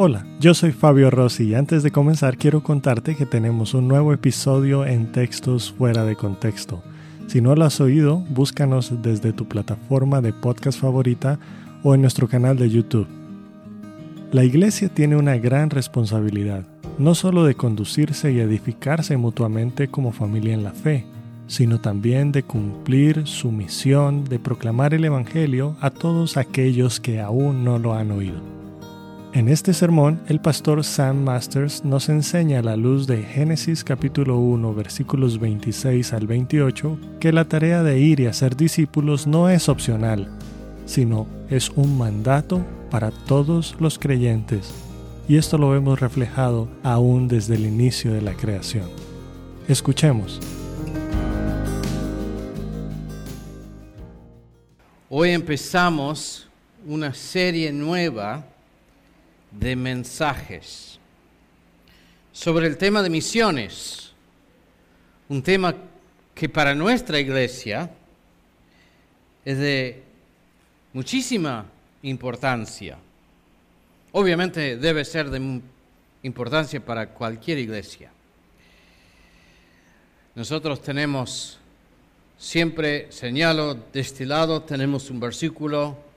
Hola, yo soy Fabio Rossi y antes de comenzar quiero contarte que tenemos un nuevo episodio en Textos fuera de contexto. Si no lo has oído, búscanos desde tu plataforma de podcast favorita o en nuestro canal de YouTube. La iglesia tiene una gran responsabilidad, no solo de conducirse y edificarse mutuamente como familia en la fe, sino también de cumplir su misión de proclamar el Evangelio a todos aquellos que aún no lo han oído. En este sermón, el pastor Sam Masters nos enseña a la luz de Génesis capítulo 1 versículos 26 al 28 que la tarea de ir y hacer discípulos no es opcional, sino es un mandato para todos los creyentes, y esto lo vemos reflejado aún desde el inicio de la creación. Escuchemos. Hoy empezamos una serie nueva de mensajes sobre el tema de misiones, un tema que para nuestra iglesia es de muchísima importancia. Obviamente debe ser de importancia para cualquier iglesia. Nosotros tenemos, siempre señalo, destilado, tenemos un versículo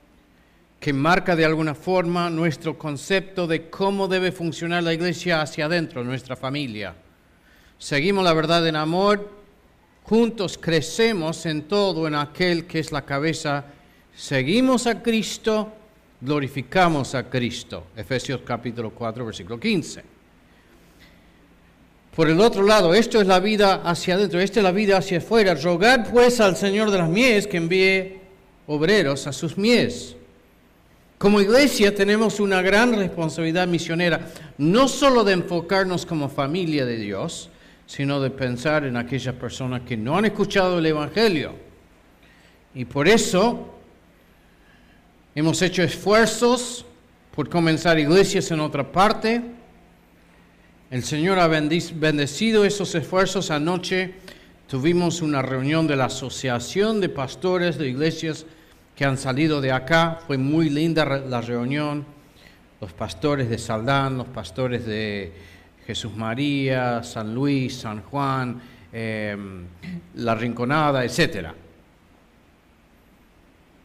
que marca de alguna forma nuestro concepto de cómo debe funcionar la iglesia hacia adentro, nuestra familia. Seguimos la verdad en amor, juntos crecemos en todo en aquel que es la cabeza, seguimos a Cristo, glorificamos a Cristo. Efesios capítulo 4, versículo 15. Por el otro lado, esto es la vida hacia adentro, esta es la vida hacia afuera. Rogad pues al Señor de las mies que envíe obreros a sus mies. Como iglesia tenemos una gran responsabilidad misionera, no solo de enfocarnos como familia de Dios, sino de pensar en aquellas personas que no han escuchado el Evangelio. Y por eso hemos hecho esfuerzos por comenzar iglesias en otra parte. El Señor ha bendecido esos esfuerzos. Anoche tuvimos una reunión de la Asociación de Pastores de Iglesias que han salido de acá. Fue muy linda la reunión. Los pastores de Saldán, los pastores de Jesús María, San Luis, San Juan, em, La Rinconada, etc.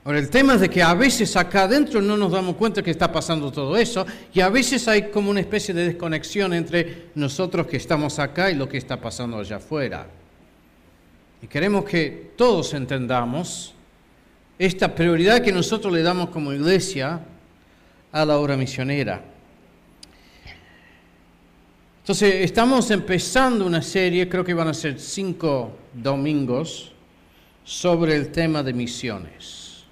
Ahora, el tema es de que a veces acá adentro no nos damos cuenta que está pasando todo eso y a veces hay como una especie de desconexión entre nosotros que estamos acá y lo que está pasando allá afuera. Y queremos que todos entendamos esta prioridad que nosotros le damos como iglesia a la obra misionera. Entonces, estamos empezando una serie, creo que van a ser cinco domingos, sobre el tema de misiones.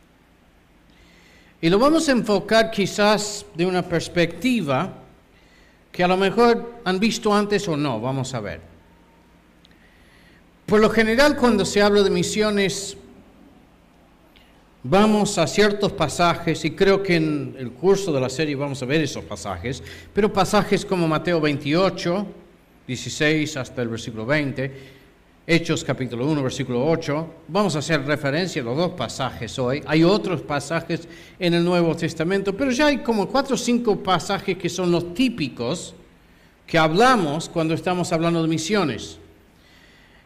Y lo vamos a enfocar quizás de una perspectiva que a lo mejor han visto antes o no, vamos a ver. Por lo general, cuando se habla de misiones, vamos a ciertos pasajes, y creo que en el curso de la serie vamos a ver esos pasajes, pero pasajes como Mateo 28, 16 hasta el versículo 20, Hechos capítulo 1, versículo 8, vamos a hacer referencia a los dos pasajes hoy. Hay otros pasajes en el Nuevo Testamento, pero ya hay como cuatro o cinco pasajes que son los típicos que hablamos cuando estamos hablando de misiones.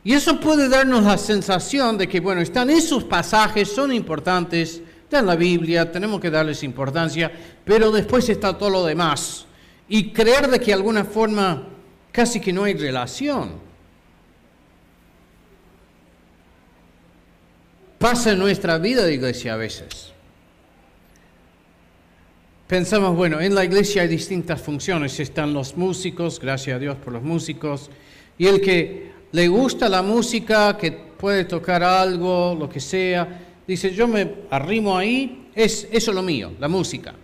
Y eso puede darnos la sensación de que, bueno, están esos pasajes, son importantes, están en la Biblia, tenemos que darles importancia, pero después está todo lo demás. Y creer de que de alguna forma casi que no hay relación. Pasa en nuestra vida de iglesia a veces. Pensamos, bueno, en la iglesia hay distintas funciones. Están los músicos, gracias a Dios por los músicos, y el que le gusta la música, que puede tocar algo, lo que sea, dice, yo me arrimo ahí, es, eso es lo mío, la música.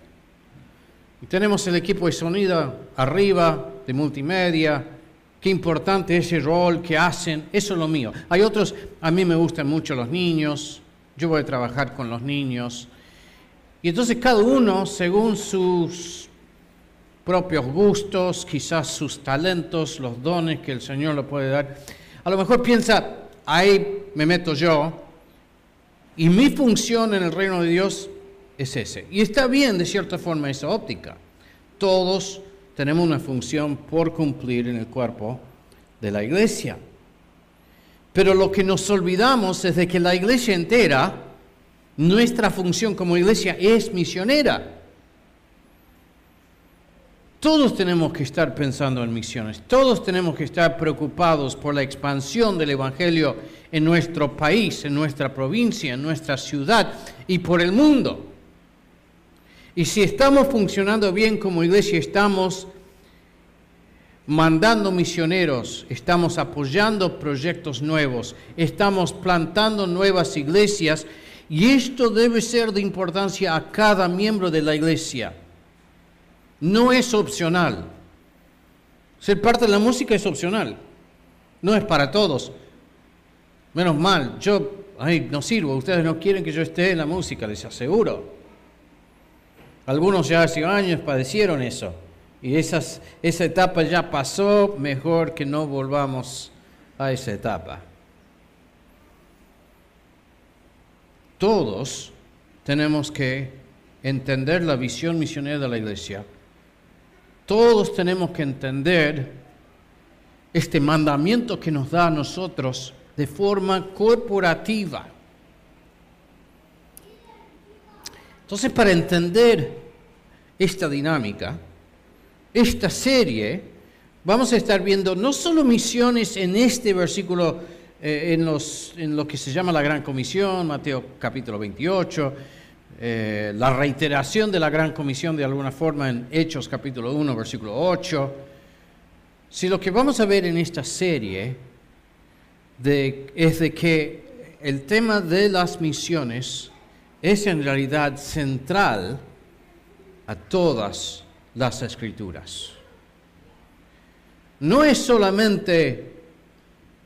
Y tenemos el equipo de sonido arriba, de multimedia, qué importante ese rol que hacen, eso es lo mío. Hay otros, a mí me gustan mucho los niños, yo voy a trabajar con los niños. Y entonces cada uno, según sus propios gustos, quizás sus talentos, los dones que el Señor le puede dar. A lo mejor piensa, ahí me meto yo, y mi función en el reino de Dios es ese. Y está bien, de cierta forma, esa óptica. Todos tenemos una función por cumplir en el cuerpo de la iglesia. Pero lo que nos olvidamos es de que la iglesia entera, nuestra función como iglesia es misionera. Todos tenemos que estar pensando en misiones, todos tenemos que estar preocupados por la expansión del Evangelio en nuestro país, en nuestra provincia, en nuestra ciudad y por el mundo. Y si estamos funcionando bien como iglesia, estamos mandando misioneros, estamos apoyando proyectos nuevos, estamos plantando nuevas iglesias y esto debe ser de importancia a cada miembro de la iglesia. No es opcional. Ser parte de la música es opcional. No es para todos. Menos mal, yo ay, no sirvo. Ustedes no quieren que yo esté en la música, les aseguro. Algunos ya hace años padecieron eso. Y esas, esa etapa ya pasó, mejor que no volvamos a esa etapa. Todos tenemos que entender la visión misionera de la iglesia todos tenemos que entender este mandamiento que nos da a nosotros de forma corporativa. Entonces, para entender esta dinámica, esta serie, vamos a estar viendo no solo misiones en este versículo, eh, en, los, en lo que se llama la Gran Comisión, Mateo capítulo 28, eh, la reiteración de la gran comisión de alguna forma en Hechos capítulo 1, versículo 8. Si lo que vamos a ver en esta serie es de que el tema de las misiones es en realidad central a todas las escrituras. No es solamente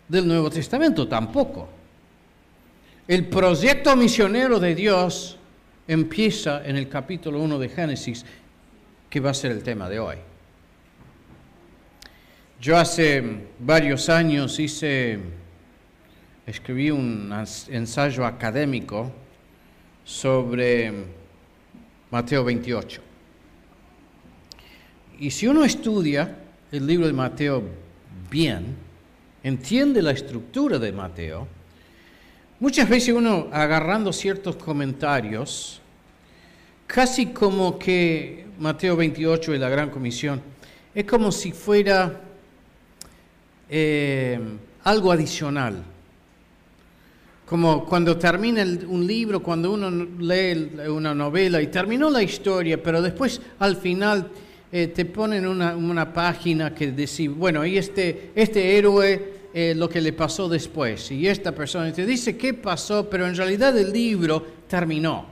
del Nuevo Testamento tampoco. El proyecto misionero de Dios empieza en el capítulo 1 de Génesis, que va a ser el tema de hoy. Yo hace varios años hice, escribí un ensayo académico sobre Mateo 28. Y si uno estudia el libro de Mateo bien, entiende la estructura de Mateo, Muchas veces uno agarrando ciertos comentarios, casi como que Mateo 28 y la Gran Comisión, es como si fuera eh, algo adicional. Como cuando termina un libro, cuando uno lee una novela y terminó la historia, pero después al final eh, te ponen una, una, página que dice, bueno, y este, este héroe eh, lo que le pasó después. Y esta persona te dice qué pasó, pero en realidad el libro terminó.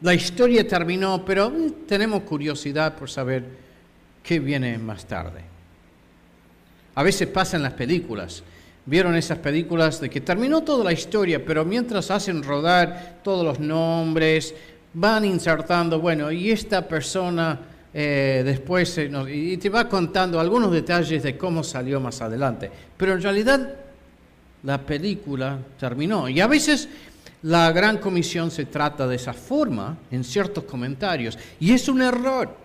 La historia terminó, pero eh, tenemos curiosidad por saber qué viene más tarde. A veces pasa en las películas. Vieron esas películas de que terminó toda la historia, pero mientras hacen rodar todos los nombres, van insertando, bueno, y esta persona eh, después y te va contando algunos detalles de cómo salió más adelante. Pero en realidad la película terminó. Y a veces la gran comisión se trata de esa forma en ciertos comentarios. Y es un error.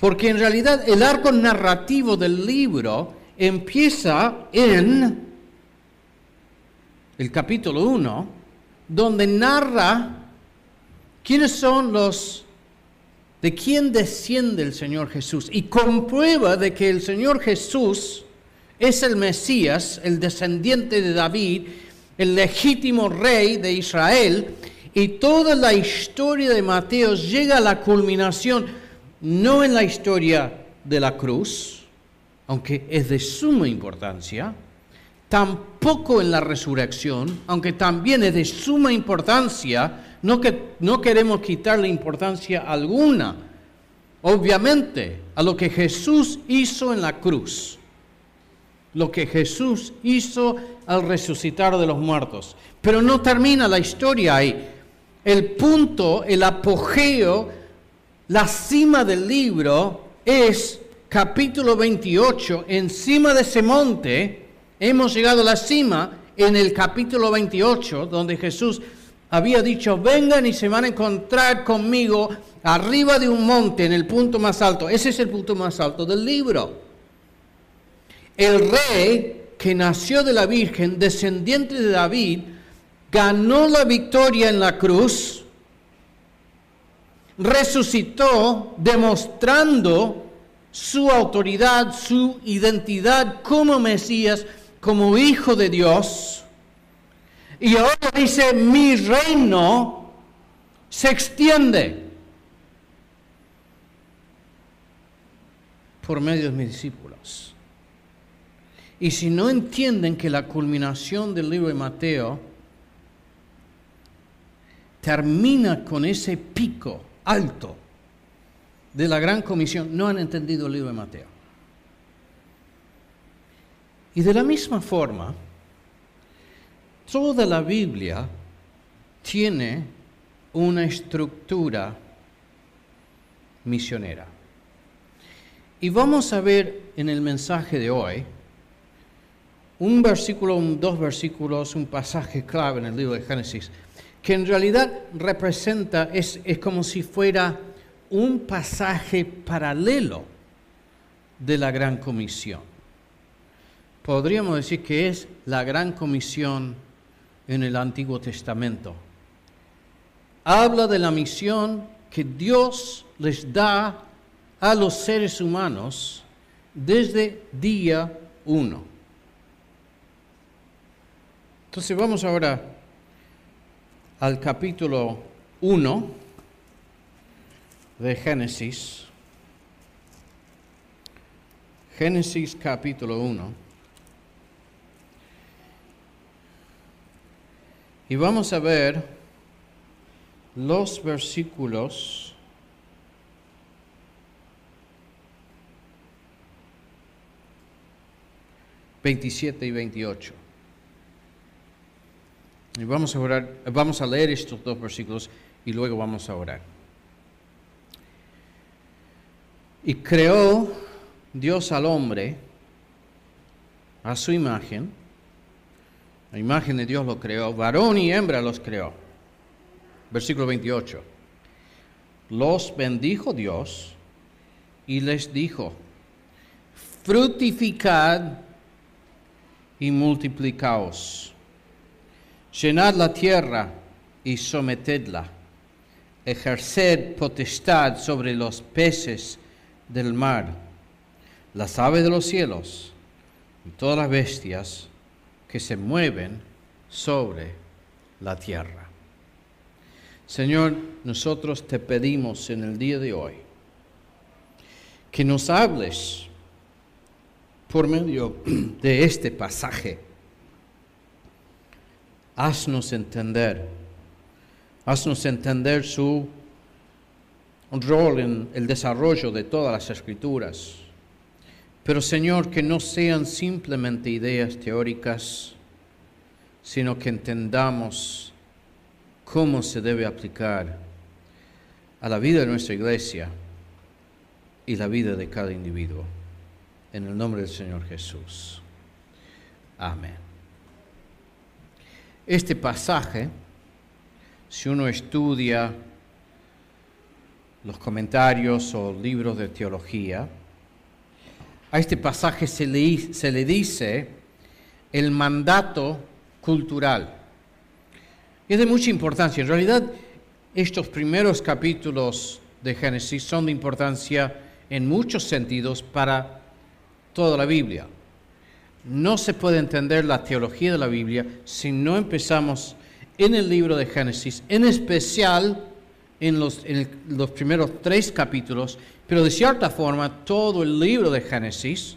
Porque en realidad el arco narrativo del libro empieza en el capítulo 1, donde narra quiénes son los de quién desciende el Señor Jesús y comprueba de que el Señor Jesús es el Mesías, el descendiente de David, el legítimo rey de Israel, y toda la historia de Mateo llega a la culminación no en la historia de la cruz, aunque es de suma importancia, tampoco en la resurrección, aunque también es de suma importancia, no, que, no queremos quitarle importancia alguna, obviamente, a lo que Jesús hizo en la cruz. Lo que Jesús hizo al resucitar de los muertos. Pero no termina la historia ahí. El punto, el apogeo, la cima del libro es capítulo 28. Encima de ese monte hemos llegado a la cima en el capítulo 28, donde Jesús había dicho, vengan y se van a encontrar conmigo arriba de un monte, en el punto más alto. Ese es el punto más alto del libro. El rey que nació de la Virgen, descendiente de David, ganó la victoria en la cruz, resucitó demostrando su autoridad, su identidad como Mesías, como Hijo de Dios. Y ahora dice, mi reino se extiende por medio de mis discípulos. Y si no entienden que la culminación del libro de Mateo termina con ese pico alto de la gran comisión, no han entendido el libro de Mateo. Y de la misma forma, toda la Biblia tiene una estructura misionera. Y vamos a ver en el mensaje de hoy un versículo, dos versículos, un pasaje clave en el libro de Génesis, que en realidad representa, es, es como si fuera un pasaje paralelo de la Gran Comisión. Podríamos decir que es la Gran Comisión en el Antiguo Testamento. Habla de la misión que Dios les da a los seres humanos desde día uno. Entonces vamos ahora al capítulo 1 de Génesis. Génesis capítulo 1. Y vamos a ver los versículos veintisiete y veintiocho. Y vamos a orar, vamos a leer estos dos versículos y luego vamos a orar. Y creó Dios al hombre a su imagen. La imagen de Dios lo creó. Varón y hembra los creó. Versículo 28. Los bendijo Dios y les dijo, fructificad y multiplicaos llenad la tierra y sometedla, ejerced potestad sobre los peces del mar, las aves de los cielos y todas las bestias que se mueven sobre la tierra. Señor, nosotros te pedimos en el día de hoy que nos hables por medio de este pasaje haznos entender, haznos entender su rol en el desarrollo de todas las escrituras. Pero Señor, que no sean simplemente ideas teóricas, sino que entendamos cómo se debe aplicar a la vida de nuestra iglesia y la vida de cada individuo. En el nombre del Señor Jesús. Amén. Este pasaje, si uno estudia los comentarios o libros de teología, a este pasaje se le, se le dice el mandato cultural. Es de mucha importancia. En realidad, estos primeros capítulos de Génesis son de importancia en muchos sentidos para toda la Biblia no se puede entender la teología de la Biblia si no empezamos en el libro de Génesis, en especial en los, primeros tres capítulos, pero de cierta forma todo el libro de Génesis,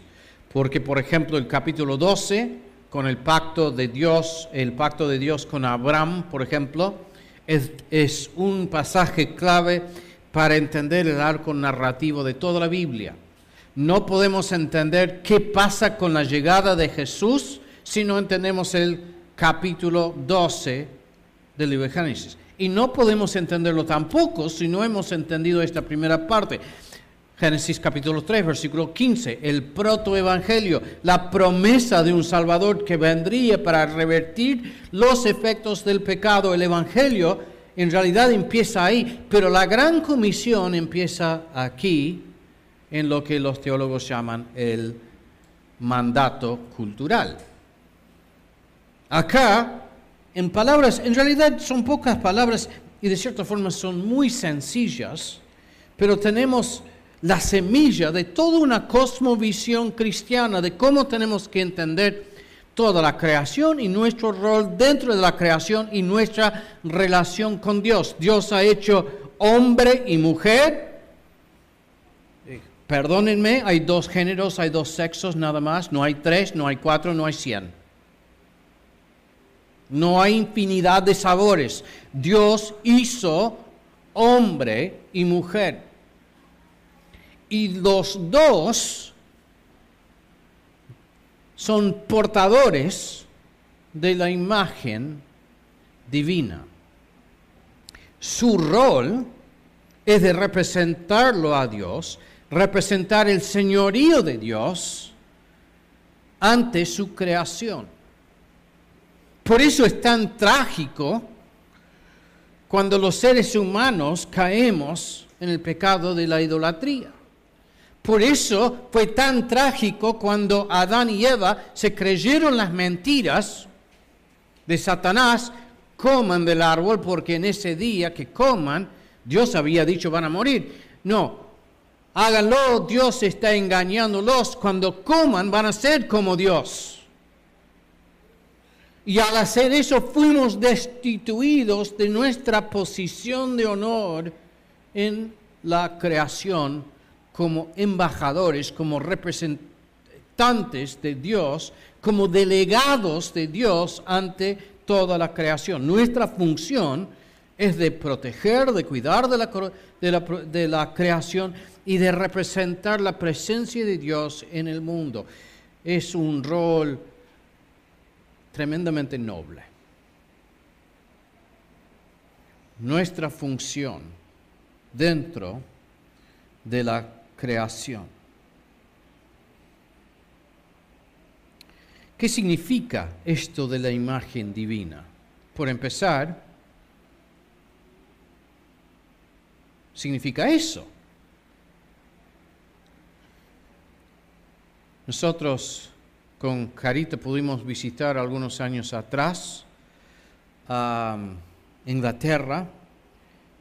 porque por ejemplo el capítulo 12, con el pacto de Dios, el pacto de Dios con Abraham, por ejemplo, es un pasaje clave para entender el arco narrativo de toda la Biblia. No podemos entender qué pasa con la llegada de Jesús si no entendemos el capítulo 12 del libro de Génesis. Y no podemos entenderlo tampoco si no hemos entendido esta primera parte. Génesis capítulo 3, versículo 15, el protoevangelio, la promesa de un Salvador que vendría para revertir los efectos del pecado. El evangelio en realidad empieza ahí, pero la gran comisión empieza aquí, en lo que los teólogos llaman el mandato cultural. Acá, en palabras, en realidad son pocas palabras y de cierta forma son muy sencillas, pero tenemos la semilla de toda una cosmovisión cristiana de cómo tenemos que entender toda la creación y nuestro rol dentro de la creación y nuestra relación con Dios. Dios ha hecho hombre y mujer. Eh, perdónenme, hay dos géneros, hay dos sexos nada más, no hay tres, no hay cuatro, no hay cien. No hay infinidad de sabores. Dios hizo hombre y mujer y los dos son portadores de la imagen divina. Su rol es de representarlo a Dios, representar el señorío de Dios ante su creación. Por eso es tan trágico cuando los seres humanos caemos en el pecado de la idolatría. Por eso fue tan trágico cuando Adán y Eva se creyeron las mentiras de Satanás, coman del árbol porque en ese día que coman, Dios había dicho van a morir. No, háganlo, Dios está engañándolos. Cuando coman van a ser como Dios. Y al hacer eso fuimos destituidos de nuestra posición de honor en la creación como embajadores, como representantes de Dios, como delegados de Dios ante toda la creación. Nuestra función es de proteger, de cuidar de la, de la, creación y de representar la presencia de Dios en el mundo. Es un rol tremendamente noble. Nuestra función dentro de la creación. ¿Qué significa esto de la imagen divina? Por empezar, significa eso. Nosotros con Carita pudimos visitar algunos años atrás a Inglaterra.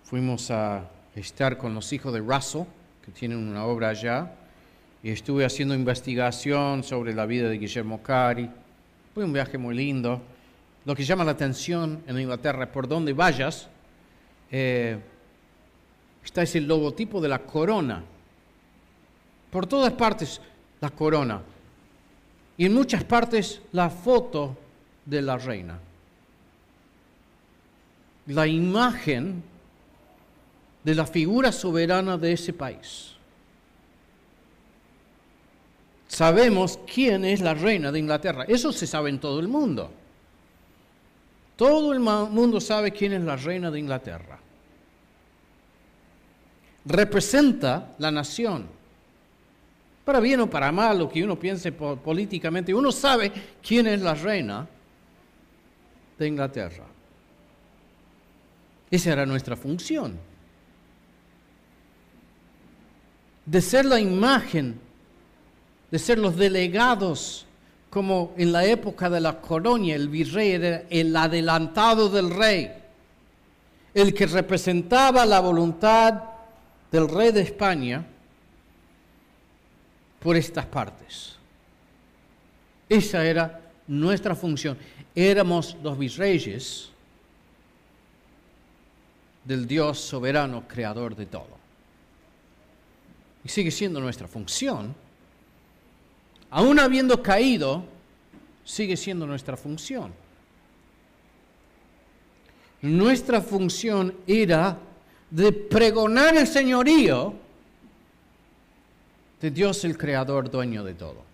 Fuimos a estar con los hijos de Russell que tienen una obra allá, y estuve haciendo investigación sobre la vida de Guillermo Cari. Fue un viaje muy lindo. Lo que llama la atención en Inglaterra, por donde vayas, eh, está ese logotipo de la corona. Por todas partes la corona. Y en muchas partes la foto de la reina. La imagen de la figura soberana de ese país. Sabemos quién es la reina de Inglaterra. Eso se sabe en todo el mundo. Todo el mundo sabe quién es la reina de Inglaterra. Representa la nación. Para bien o para mal, lo que uno piense políticamente, uno sabe quién es la reina de Inglaterra. Esa era nuestra función de ser la imagen, de ser los delegados, como en la época de la colonia, el virrey era el adelantado del rey, el que representaba la voluntad del rey de España por estas partes. Esa era nuestra función. Éramos los virreyes del Dios soberano, creador de todo y sigue siendo nuestra función, aún habiendo caído, sigue siendo nuestra función. Nuestra función era de pregonar el señorío de Dios el Creador, dueño de todo.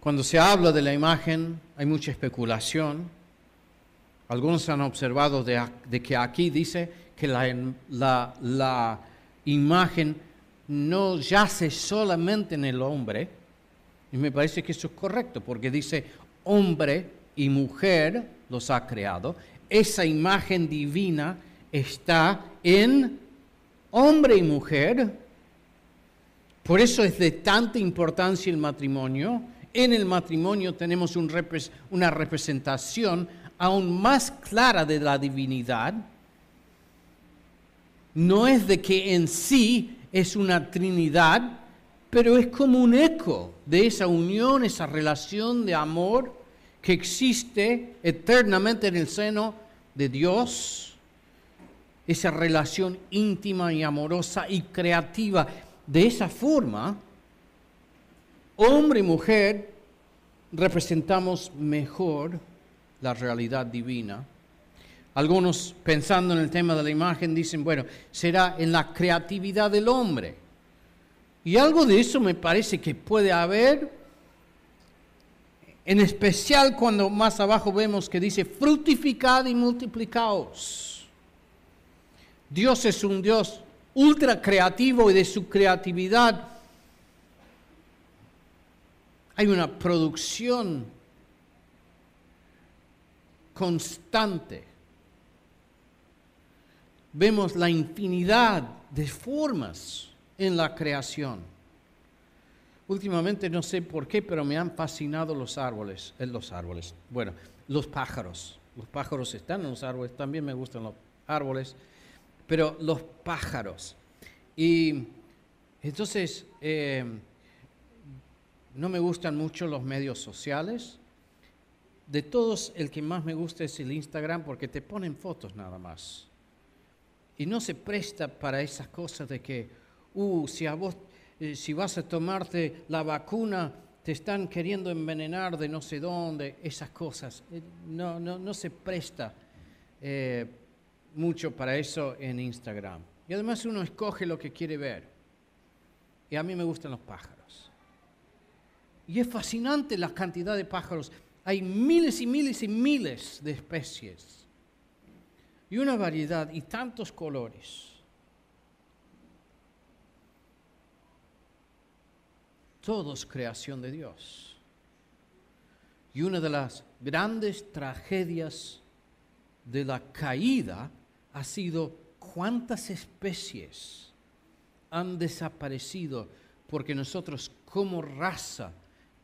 Cuando se habla de la imagen hay mucha especulación Algunos han observado de, que aquí dice que la imagen no yace solamente en el hombre, y me parece que eso es correcto, porque dice hombre y mujer los ha creado. Esa imagen divina está en hombre y mujer. Por eso es de tanta importancia el matrimonio. En el matrimonio tenemos una representación aún más clara de la divinidad. No es de que en sí es una trinidad, pero es como un eco de esa unión, esa relación de amor que existe eternamente en el seno de Dios, esa relación íntima y amorosa y creativa. De esa forma, hombre y mujer representamos mejor la realidad divina. Algunos pensando en el tema de la imagen dicen, bueno, será en la creatividad del hombre. Y algo de eso me parece que puede haber, en especial cuando más abajo vemos que dice, fructificad y multiplicaos. Dios es un Dios ultra creativo y de su creatividad hay una producción constante. Vemos la infinidad de formas en la creación. Últimamente no sé por qué, pero me han fascinado los árboles, eh, los árboles. Bueno, los pájaros. Los pájaros están en los árboles, también me gustan los árboles, pero los pájaros. Y entonces, eh, no me gustan mucho los medios sociales. De todos, el que más me gusta es el Instagram porque te ponen fotos nada más. Y no se presta para esas cosas de que, uh, si, a vos, eh, si vas a tomarte la vacuna, te están queriendo envenenar de no sé dónde, esas cosas. Eh, no, no, no se presta eh, mucho para eso en Instagram. Y además uno escoge lo que quiere ver. Y a mí me gustan los pájaros. Y es fascinante la cantidad de pájaros. Hay miles y miles y miles de especies. Y una variedad y tantos colores. Todos creación de Dios. Y una de las grandes tragedias de la caída ha sido cuántas especies han desaparecido porque nosotros como raza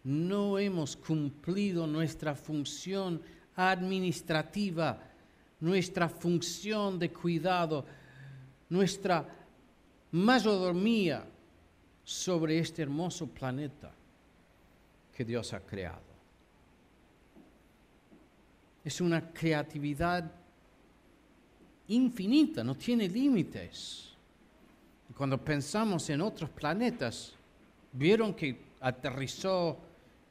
no hemos cumplido nuestra función administrativa, nuestra función de cuidado, nuestra mayordomía sobre este hermoso planeta que Dios ha creado. Es una creatividad infinita, no tiene límites. Cuando pensamos en otros planetas, vieron que aterrizó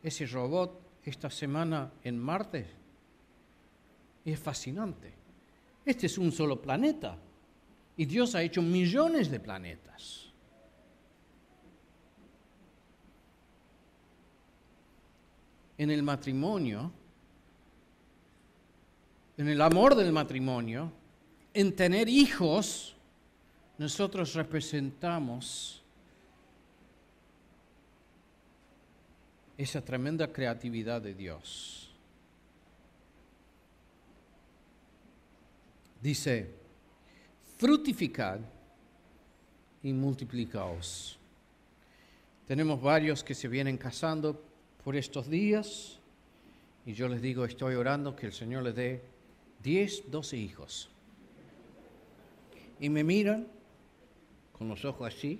ese robot esta semana en Marte. Es fascinante. Este es un solo planeta y Dios ha hecho millones de planetas. En el matrimonio, en el amor del matrimonio, en tener hijos, nosotros representamos esa tremenda creatividad de Dios. Dice, fructificad y multiplicaos. Tenemos varios que se vienen casando por estos días y yo les digo, estoy orando que el Señor les dé 10, 12 hijos. Y me miran con los ojos así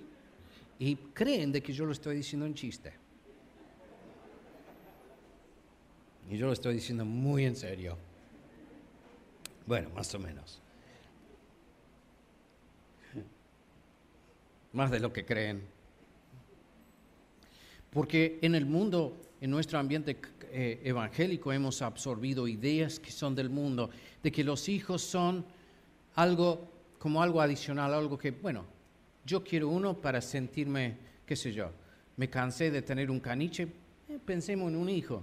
y creen de que yo lo estoy diciendo en chiste. Y yo lo estoy diciendo muy en serio. Bueno, más o menos. Más de lo que creen. Porque en el mundo, en nuestro ambiente eh, evangélico, hemos absorbido ideas que son del mundo, de que los hijos son algo como algo adicional, algo que, bueno, yo quiero uno para sentirme, qué sé yo, me cansé de tener un caniche, pensemos en un hijo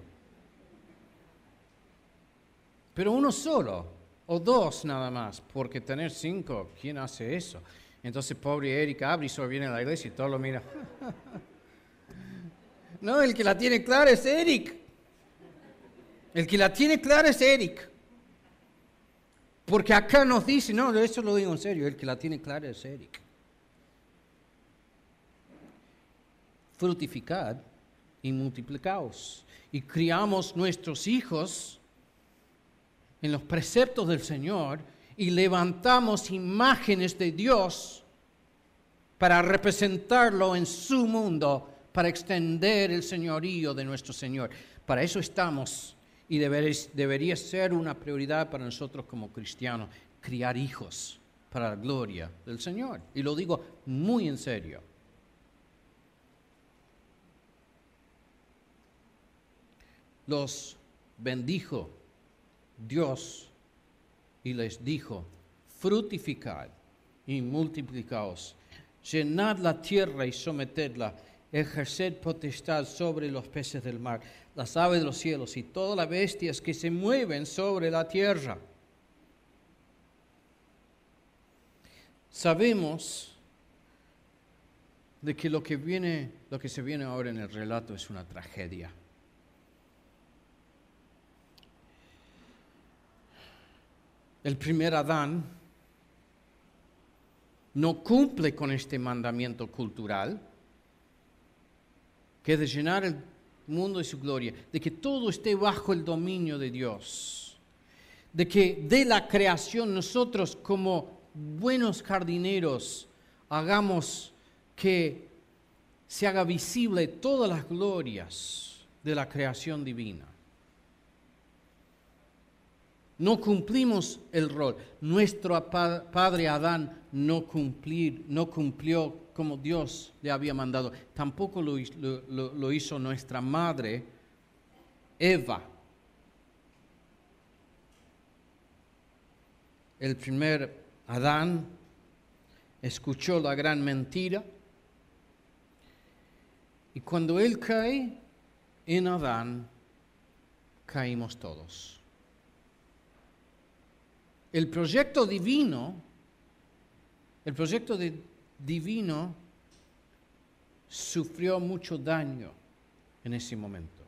pero uno solo. o dos nada más, porque tener cinco, ¿quién hace eso? Entonces pobre Eric abre y solo viene a la iglesia y todo lo mira. no, el que la tiene clara es Eric. El que la tiene clara es Eric. Porque acá nos dice, no, eso lo digo en serio, el que la tiene clara es Eric. Frutificad y multiplicaos. Y criamos nuestros hijos en los preceptos del Señor y levantamos imágenes de Dios para representarlo en su mundo, para extender el señorío de nuestro Señor. Para eso estamos y debería ser una prioridad para nosotros como cristianos, criar hijos para la gloria del Señor. Y lo digo muy en serio. Los bendijo Dios y les dijo, frutificad y multiplicaos, llenad la tierra y sometedla, ejerced potestad sobre los peces del mar, las aves de los cielos y todas las bestias que se mueven sobre la tierra. Sabemos de que lo que viene, lo que se viene ahora en el relato es una tragedia. El primer Adán no cumple con este mandamiento cultural, que es de llenar el mundo de su gloria, de que todo esté bajo el dominio de Dios, de que de la creación nosotros como buenos jardineros hagamos que se haga visible todas las glorias de la creación divina no cumplimos el rol. Nuestro padre Adán no, no cumplió como Dios le había mandado. Tampoco lo, lo hizo nuestra madre Eva. El primer Adán escuchó la gran mentira y cuando él cae en Adán, caímos todos. El proyecto divino, el proyecto divino sufrió mucho daño en ese momento.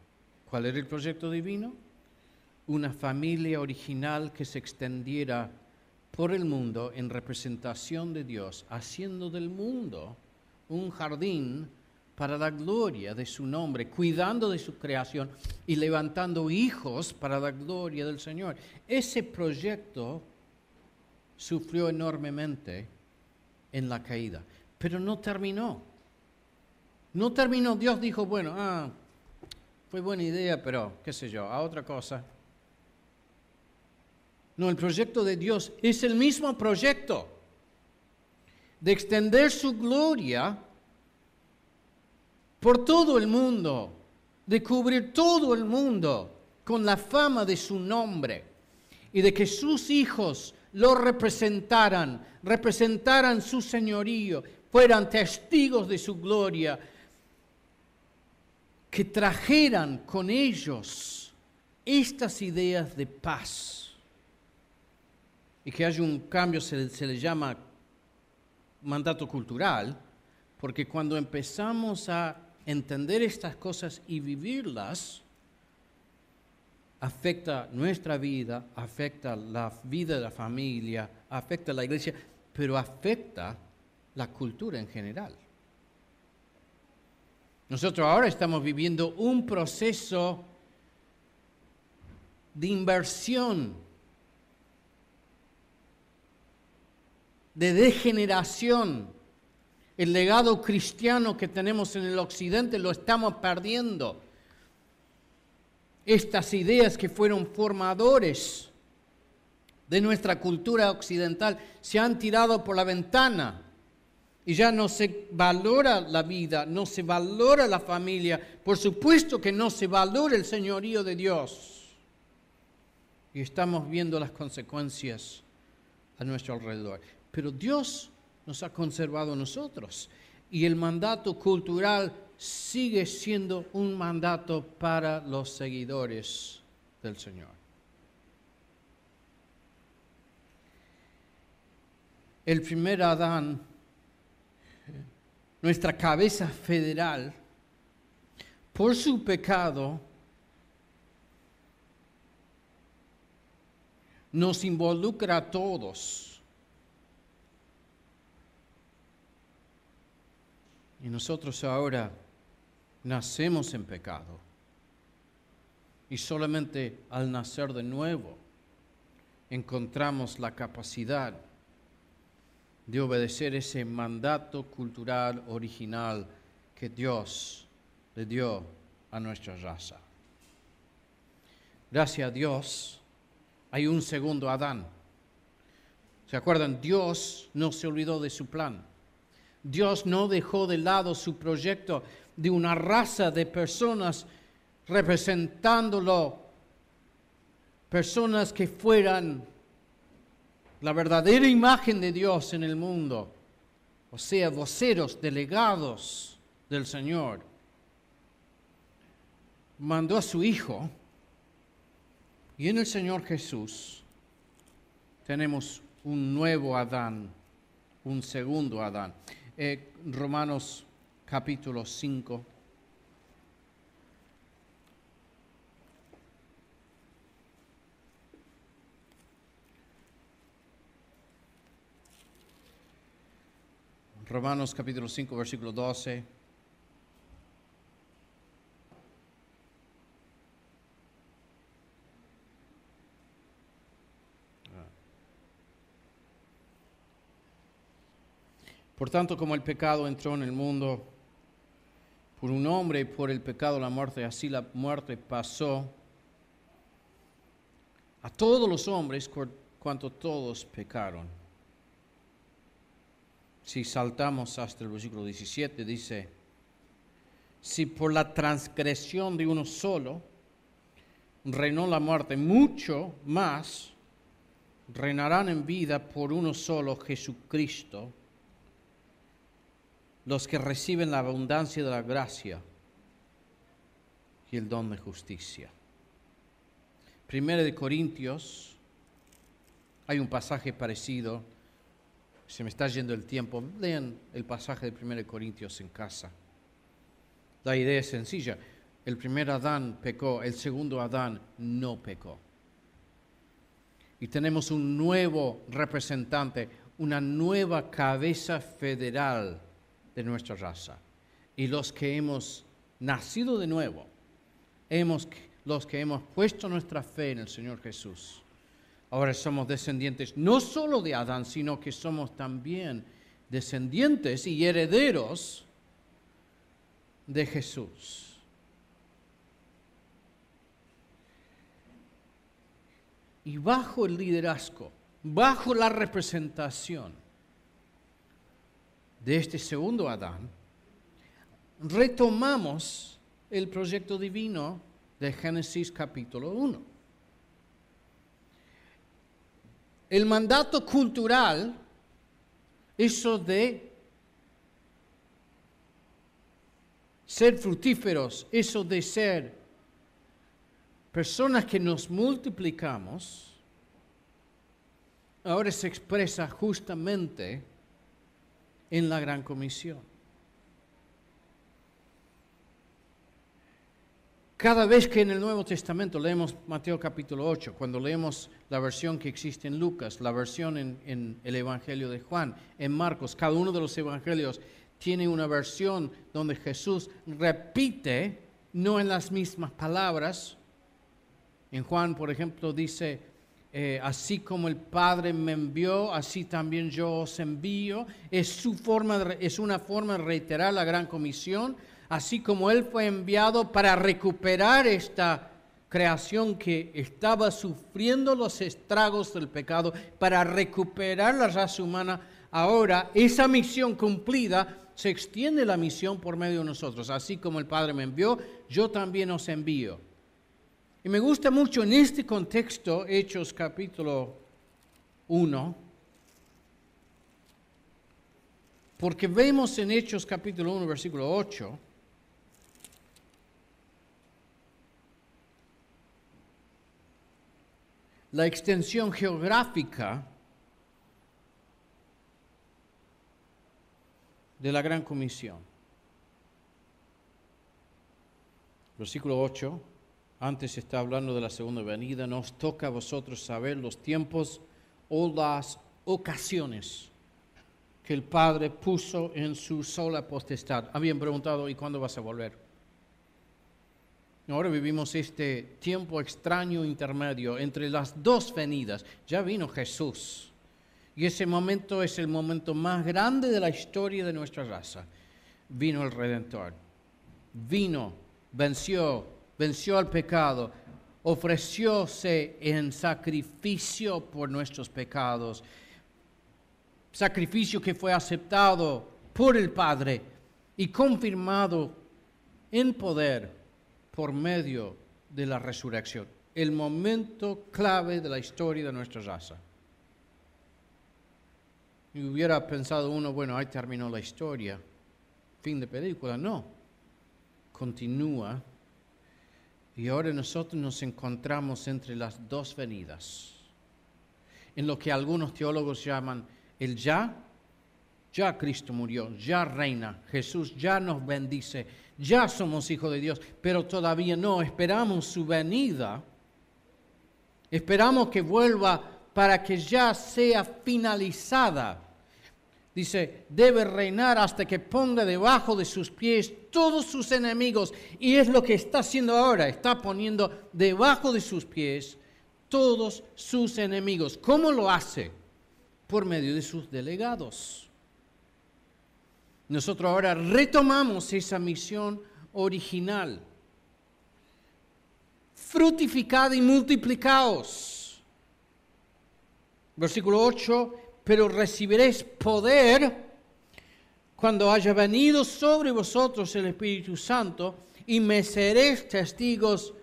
¿Cuál era el proyecto divino? Una familia original que se extendiera por el mundo en representación de Dios, haciendo del mundo un jardín para la gloria de su nombre, cuidando de su creación y levantando hijos para la gloria del Señor. Ese proyecto sufrió enormemente en la caída, pero no terminó. No terminó, Dios dijo, bueno, ah, fue buena idea, pero qué sé yo, a otra cosa. No, el proyecto de Dios es el mismo proyecto de extender su gloria por todo el mundo, de cubrir todo el mundo con la fama de su nombre y de que sus hijos lo representaran, representaran su señorío, fueran testigos de su gloria, que trajeran con ellos estas ideas de paz. Y que haya un cambio, se, se le llama mandato cultural, porque cuando empezamos a entender estas cosas y vivirlas, afecta nuestra vida, afecta la vida de la familia, afecta la iglesia, pero afecta la cultura en general. Nosotros ahora estamos viviendo un proceso de inversión, de degeneración. El legado cristiano que tenemos en el occidente lo estamos perdiendo estas ideas que fueron formadores de nuestra cultura occidental se han tirado por la ventana y ya no se valora la vida, no se valora la familia, por supuesto que no se valora el señorío de Dios. Y estamos viendo las consecuencias a nuestro alrededor. Pero Dios nos ha conservado a nosotros y el mandato cultural sigue siendo un mandato para los seguidores del Señor. el primer Adán, nuestra cabeza federal, por su pecado, nos involucra a todos. Y nosotros ahora nacemos en pecado. Y solamente al nacer de nuevo encontramos la capacidad de obedecer ese mandato cultural original que Dios le dio a nuestra raza. Gracias a Dios hay un segundo Adán. ¿Se acuerdan? Dios no se olvidó de su plan. Dios no dejó de lado su proyecto de una raza de personas representándolo, personas que fueran la verdadera imagen de Dios en el mundo, o sea, voceros, delegados del Señor. Mandó a su Hijo y en el Señor Jesús tenemos un nuevo Adán, un segundo Adán. Eh, Romanos capítulo 5. Romanos capítulo 5, versículo 12. Por tanto, como el pecado entró en el mundo por un hombre por el pecado la muerte, así la muerte pasó a todos los hombres cuanto todos pecaron. Si saltamos hasta el versículo 17, dice, si por la transgresión de uno solo reinó la muerte, mucho más reinarán en vida por uno solo, Jesucristo los que reciben la abundancia de la gracia y el don de justicia. Primero de Corintios, hay un pasaje parecido, se me está yendo el tiempo, lean el pasaje de Primero de Corintios en casa. La idea es sencilla, el primer Adán pecó, el segundo Adán no pecó. Y tenemos un nuevo representante, una nueva cabeza federal de nuestra raza. Y los que hemos nacido de nuevo, hemos, los que hemos puesto nuestra fe en el Señor Jesús, ahora somos descendientes no solo de Adán, sino que somos también descendientes y herederos de Jesús. Y bajo el liderazgo, bajo la representación de este segundo Adán, retomamos el proyecto divino de Génesis capítulo 1. El mandato cultural, eso de ser fructíferos, eso de ser personas que nos multiplicamos, ahora se expresa justamente en la gran comisión. Cada vez que en el Nuevo Testamento leemos Mateo capítulo 8, cuando leemos la versión que existe en Lucas, la versión en, el Evangelio de Juan, en Marcos, cada uno de los evangelios tiene una versión donde Jesús repite, no en las mismas palabras. En Juan, por ejemplo, dice, eh, así como el Padre me envió, así también yo os envío. Es, su forma es una forma de reiterar la gran comisión, así como Él fue enviado para recuperar esta creación que estaba sufriendo los estragos del pecado, para recuperar la raza humana. Ahora, esa misión cumplida, se extiende la misión por medio de nosotros. Así como el Padre me envió, yo también os envío. Y me gusta mucho en este contexto, Hechos capítulo 1, porque vemos en Hechos capítulo 1, versículo 8, la extensión geográfica de la gran comisión. Versículo 8, antes está hablando de la segunda venida, nos toca a vosotros saber los tiempos o las ocasiones que el Padre puso en su sola potestad. Habían preguntado, ¿y cuándo vas a volver? Ahora vivimos este tiempo extraño intermedio entre las dos venidas. Ya vino Jesús. Y ese momento es el momento más grande de la historia de nuestra raza. Vino el Redentor. Vino, venció, venció al pecado, ofrecióse en sacrificio por nuestros pecados. Sacrificio que fue aceptado por el Padre y confirmado en poder por medio de la resurrección, el momento clave de la historia de nuestra raza. Y hubiera pensado uno, bueno, ahí terminó la historia, fin de película. No, continúa. Y ahora nosotros nos encontramos entre las dos venidas, en lo que algunos teólogos llaman el ya ya Cristo murió, ya reina, Jesús ya nos bendice, ya somos hijos de Dios, pero todavía no, esperamos su venida, esperamos que vuelva para que ya sea finalizada. Dice, debe reinar hasta que ponga debajo de sus pies todos sus enemigos. Y es lo que está haciendo ahora, está poniendo debajo de sus pies todos sus enemigos. ¿Cómo lo hace? Por medio de sus delegados. Nosotros ahora retomamos esa misión original. Frutificad y multiplicaos. Versículo 8, pero recibiréis poder cuando haya venido sobre vosotros el Espíritu Santo y me seréis testigos.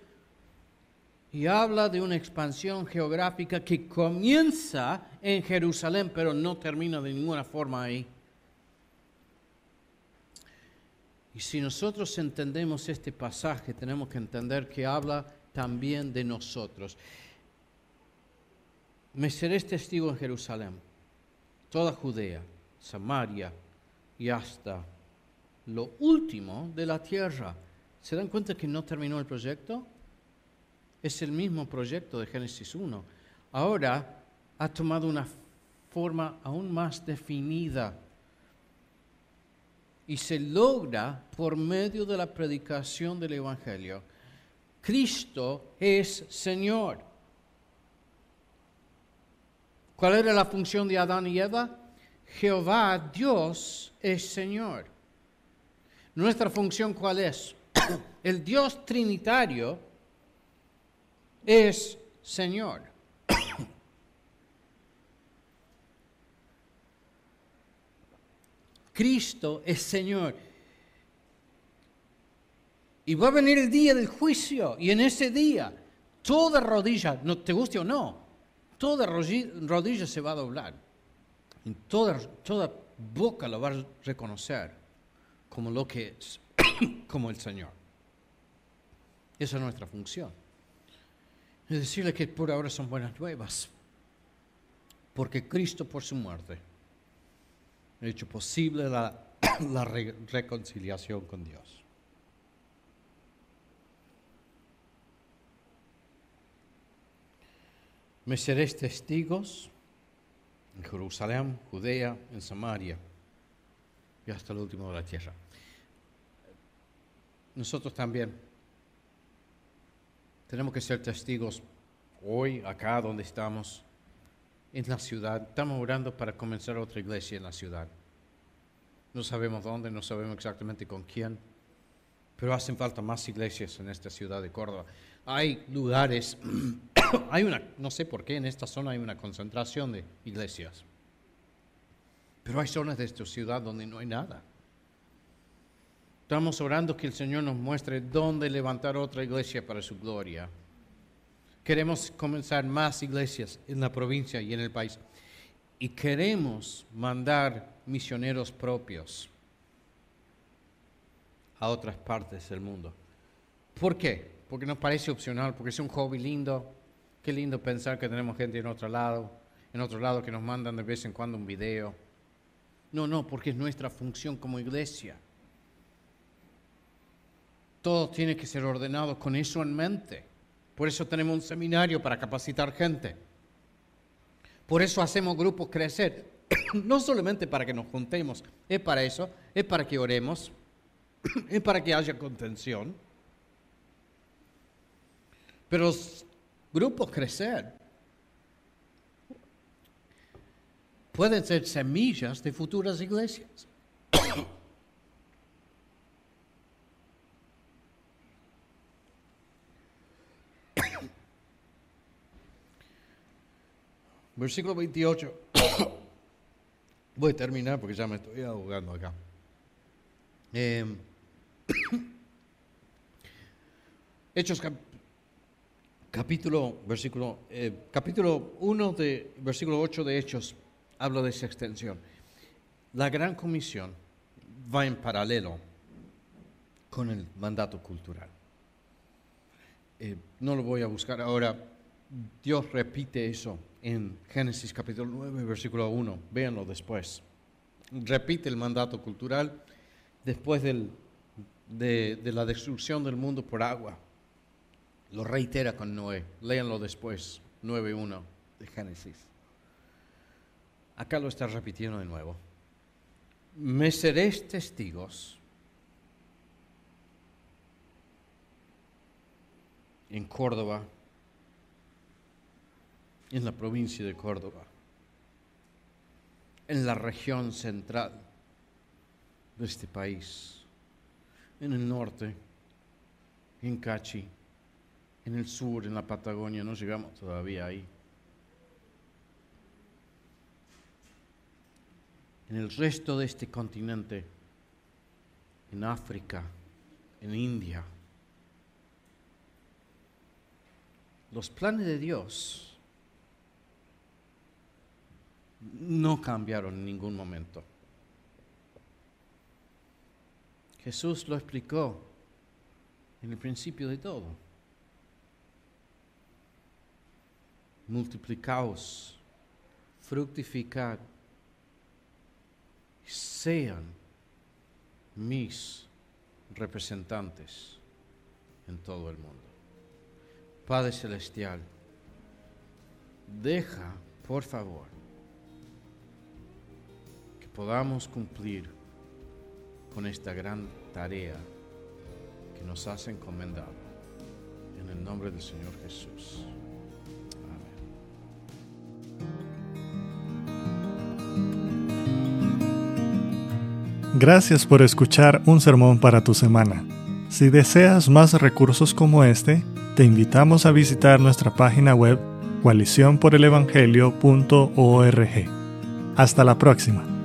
Y habla de una expansión geográfica que comienza en Jerusalén, pero no termina de ninguna forma ahí. Y si nosotros entendemos este pasaje, tenemos que entender que habla también de nosotros. Me seréis testigo en Jerusalén, toda Judea, Samaria y hasta lo último de la tierra. ¿Se dan cuenta que no terminó el proyecto? Es el mismo proyecto de Génesis 1. Ahora ha tomado una forma aún más definida y se logra por medio de la predicación del Evangelio. Cristo es Señor. ¿Cuál era la función de Adán y Eva? Jehová, Dios, es Señor. Nuestra función cuál es? El Dios trinitario es Señor. Cristo es Señor. Y va a venir el día del juicio. Y en ese día, toda rodilla, no te guste o no, toda rodilla se va a doblar. Toda, toda boca lo va a reconocer como lo que es, como el Señor. Esa es nuestra función. Es decirle que por ahora son buenas nuevas. Porque Cristo por su muerte ha hecho posible la, reconciliación con Dios. Me seréis testigos en Jerusalén, Judea, en Samaria y hasta el último de la tierra. Nosotros también tenemos que ser testigos hoy, acá donde estamos, en la ciudad. Estamos orando para comenzar otra iglesia en la ciudad. No sabemos dónde, no sabemos exactamente con quién, pero hacen falta más iglesias en esta ciudad de Córdoba. Hay lugares, hay una, no sé por qué en esta zona hay una concentración de iglesias, pero hay zonas de esta ciudad donde no hay nada. Estamos orando que el Señor nos muestre dónde levantar otra iglesia para su gloria. Queremos comenzar más iglesias en la provincia y en el país. Y queremos mandar misioneros propios a otras partes del mundo. ¿Por qué? Porque nos parece opcional, porque es un hobby lindo. Qué lindo pensar que tenemos gente en otro lado, en otro lado que nos mandan de vez en cuando un video. No, no, porque es nuestra función como iglesia. Todo tiene que ser ordenado con eso en mente. Por eso tenemos un seminario para capacitar gente. Por eso hacemos grupos crecer. No solamente para que nos juntemos, es para eso, es para que oremos, es para que haya contención. Pero los grupos crecer pueden ser semillas de futuras iglesias. Versículo 28. Voy a terminar porque ya me estoy ahogando acá. Em, Hechos capítulo, versículo, eh, capítulo 1 de versículo 8 de Hechos hablo de esa extensión. La gran comisión va en paralelo con el mandato cultural. Eh, no lo voy a buscar ahora. Dios repite eso en Génesis capítulo 9, versículo 1. Véanlo después. Repite el mandato cultural después de, de la destrucción del mundo por agua. Lo reitera con Noé. Léanlo después, 9.1 de Génesis. Acá lo está repitiendo de nuevo. Me seréis testigos en Córdoba, en la provincia de Córdoba, en la región central de este país, en el norte, en Cachi, en el sur, en la Patagonia, no llegamos todavía ahí. en el resto de este continente, en África, en India. Los planes de Dios no cambiaron en ningún momento. Jesús lo explicó en el principio de todo. Multiplicaos, fructificad sean mis representantes en todo el mundo. Padre Celestial, deja, por favor, que podamos cumplir con esta gran tarea que nos has encomendado. En el nombre del Señor Jesús. Gracias por escuchar un sermón para tu semana. Si deseas más recursos como este, te invitamos a visitar nuestra página web coaliciónporelevangelio.org. Hasta la próxima.